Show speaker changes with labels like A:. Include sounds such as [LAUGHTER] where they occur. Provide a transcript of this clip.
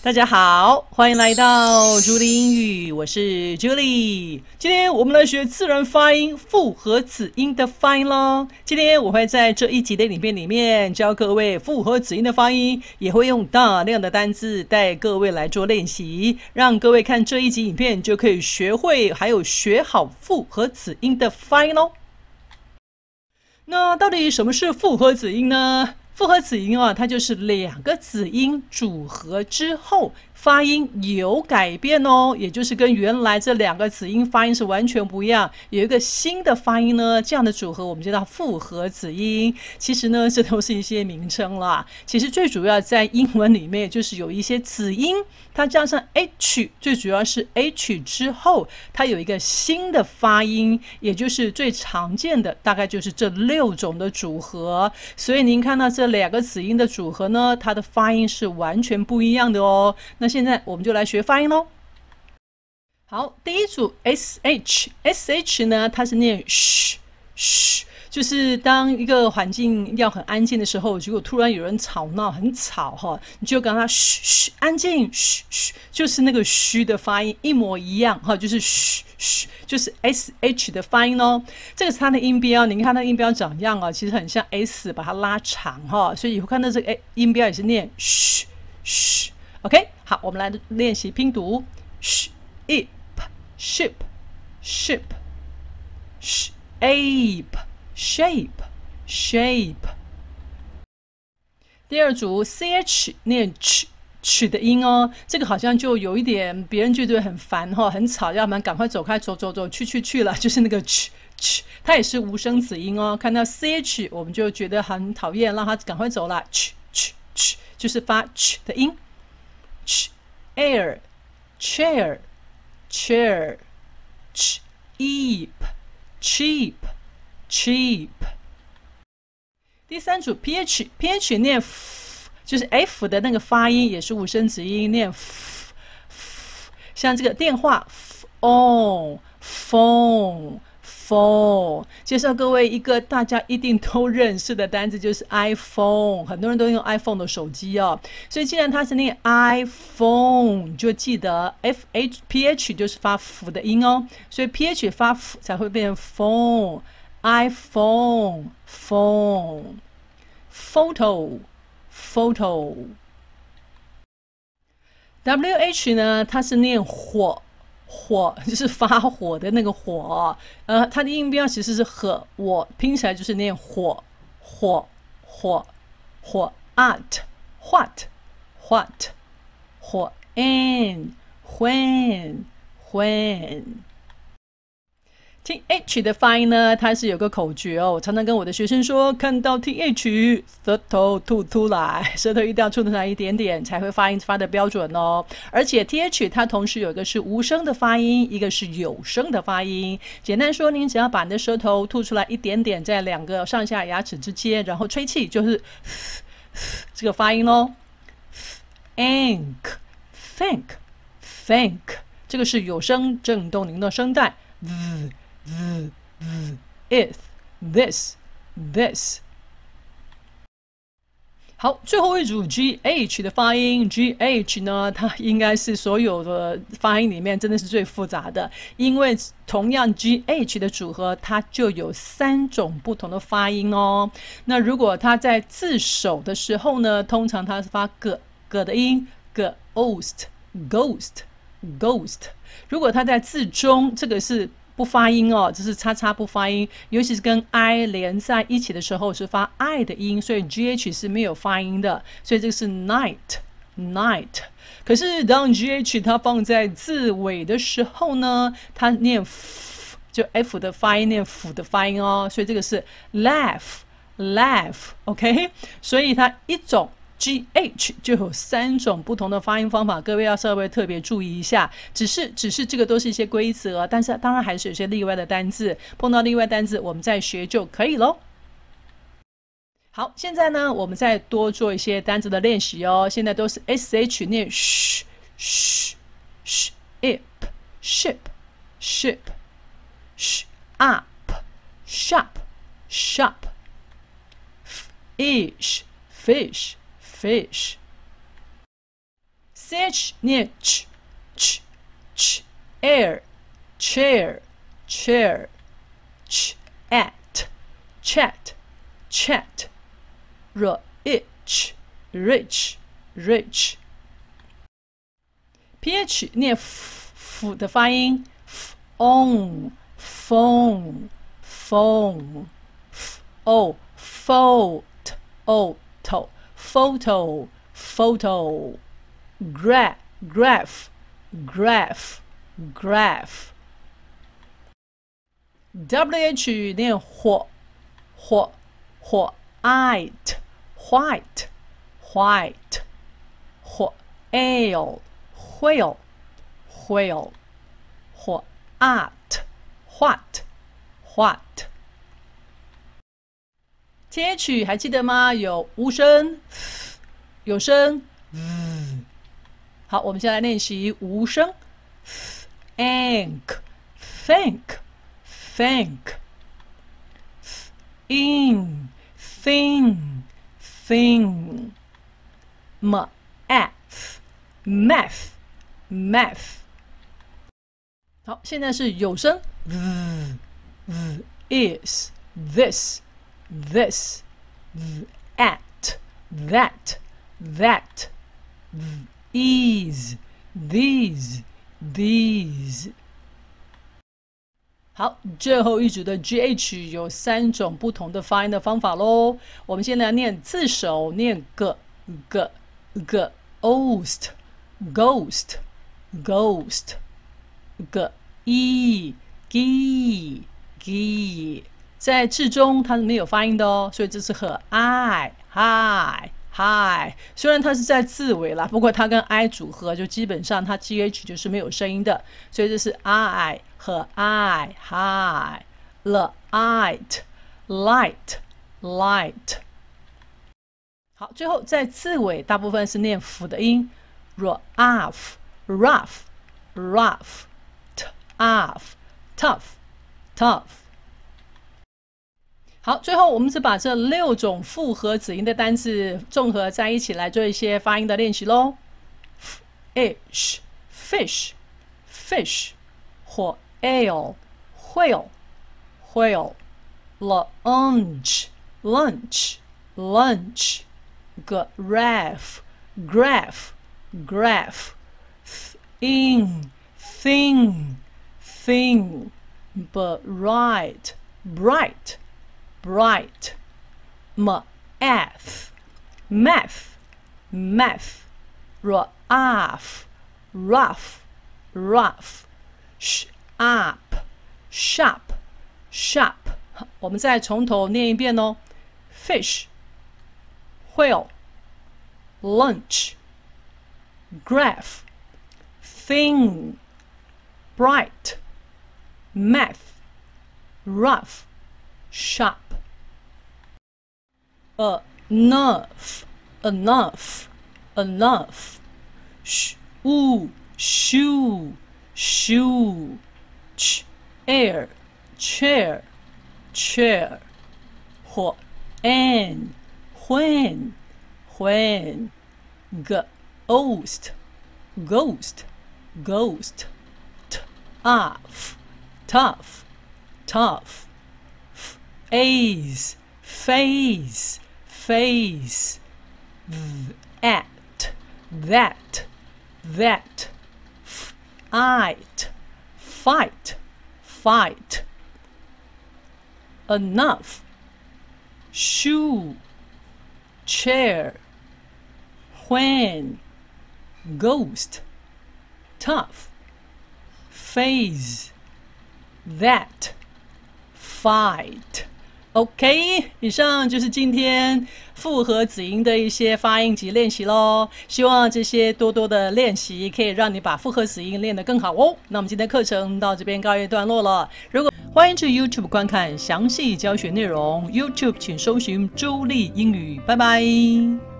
A: 大家好，欢迎来到朱莉英语，我是 Julie。今天我们来学自然发音复合子音的发音喽。今天我会在这一集的影片里面教各位复合子音的发音，也会用大量的单字带各位来做练习，让各位看这一集影片就可以学会还有学好复合子音的发音喽。那到底什么是复合子音呢？复合子音啊，它就是两个子音组合之后。发音有改变哦，也就是跟原来这两个子音发音是完全不一样，有一个新的发音呢，这样的组合我们叫复合子音。其实呢，这都是一些名称啦。其实最主要在英文里面，就是有一些子音，它加上 h，最主要是 h 之后，它有一个新的发音，也就是最常见的，大概就是这六种的组合。所以您看到这两个子音的组合呢，它的发音是完全不一样的哦。那现在我们就来学发音喽。好，第一组 s h s h 呢，它是念嘘嘘，就是当一个环境要很安静的时候，如果突然有人吵闹很吵哈，你就跟他嘘嘘，安静嘘嘘，就是那个嘘的发音一模一样哈，就是嘘嘘，就是 s h 的发音哦。这个是它的音标，你看它音标长样啊，其实很像 s，把它拉长哈，所以以后看到这个哎音标也是念嘘嘘。OK，好，我们来练习拼读。Ship ship ship shape shape shape 第二组 ch 念 ch ch 的音哦，这个好像就有一点别人就觉得很烦哈，很吵，要不然赶快走开，走走走，去去去了，[LAUGHS] 就是那个 ch ch，它也是无声子音哦。看到 ch 我们就觉得很讨厌，让它赶快走了，ch ch ch，就是发 ch 的音。Air, chair, chair, cheap, cheap, cheap。第三组 ph ph 念 f，就是 f 的那个发音也是五声子音，念 f, f。像这个电话 phone, phone。phone，介绍各位一个大家一定都认识的单词，就是 iPhone。很多人都用 iPhone 的手机哦，所以既然它是念 iPhone，就记得 f h p h 就是发 f 的音哦，所以 ph 发 f 才会变 phone。iPhone，phone，photo，photo。w h 呢，它是念火。火 [LAUGHS] 就是发火的那个火，呃，它的音标其实是和我拼起来就是念火火火火 at what what 火 and when when th 的发音呢，它是有个口诀哦。我常常跟我的学生说，看到 th，舌头吐出来，[LAUGHS] 舌头一定要吐出来一点点，才会发音发的标准哦。而且 th 它同时有一个是无声的发音，一个是有声的发音。简单说，您只要把你的舌头吐出来一点点，在两个上下牙齿之间，然后吹气，就是 [LAUGHS] 这个发音喽。think，think，think，这个是有声震动您的声带。Z z is this this 好，最后一组 g h 的发音，g h 呢，它应该是所有的发音里面真的是最复杂的，因为同样 g h 的组合，它就有三种不同的发音哦。那如果它在字首的时候呢，通常它是发 g g 的音，ghost ghost ghost。如果它在字中，这个是。不发音哦，这是叉叉不发音，尤其是跟 i 连在一起的时候是发 i 的音，所以 gh 是没有发音的，所以这个是 night night。可是当 gh 它放在字尾的时候呢，它念 f 就 f 的发音，念 f 的发音哦，所以这个是 laugh laugh，OK，所以它一种。G H 就有三种不同的发音方法，各位要稍微特别注意一下。只是，只是这个都是一些规则，但是当然还是有些例外的单字。碰到例外单字，我们再学就可以喽。好，现在呢，我们再多做一些单字的练习哦。现在都是 S H 念 shh ship ship ship sh up shop shop fish fish。fish ch 念 ch ch ch air chair chair ch at chat chat rich rich rich ph 念 f f 的发音 phone phone phone f o photo photo photo photo graph graph graph graph wh 念火火火 white white white 火 ale whale whale 火 art what what Th 还记得吗？有无声，有声。好，我们先来练习无声。think think think in thing thing math math math 好，现在是有声。is this this at that that is these these 好，最后一组的 gh 有三种不同的发音的方法喽。我们先来念字首，念 g g g ghost ghost ghost g e g g 在字中它是没有发音的哦，所以这是和 i hi hi。虽然它是在字尾啦，不过它跟 i 组合就基本上它 gh 就是没有声音的，所以这是 i 和 i hi the light light light。好，最后在字尾大部分是念辅的音，rough rough rough tough tough tough。好，最后我们是把这六种复合子音的单词综合在一起来做一些发音的练习喽。fish fish fish 或 ale whale whale lunch lunch lunch graph graph graph thin thin thin bright bright bright, math, math, math, rough, rough, rough, sharp, sharp, sharp。我们再从头念一遍哦：fish, whale, lunch, graph, thin, bright, math, rough, sharp。enough, enough, enough. Sh, ooh, shoe, shoe. Ch, air, chair, chair. Wh, an, when, when. G. Ghost, ghost, ghost. Tough, tough, tough, tough. Ace, face face, at, that, that, fight, fight, fight, enough, shoe, chair, when, ghost, tough, phase, that, fight. OK，以上就是今天复合子音的一些发音及练习喽。希望这些多多的练习可以让你把复合子音练得更好哦。那我们今天课程到这边告一段落了。如果欢迎去 YouTube 观看详细教学内容，YouTube 请搜寻“朱莉英语”。拜拜。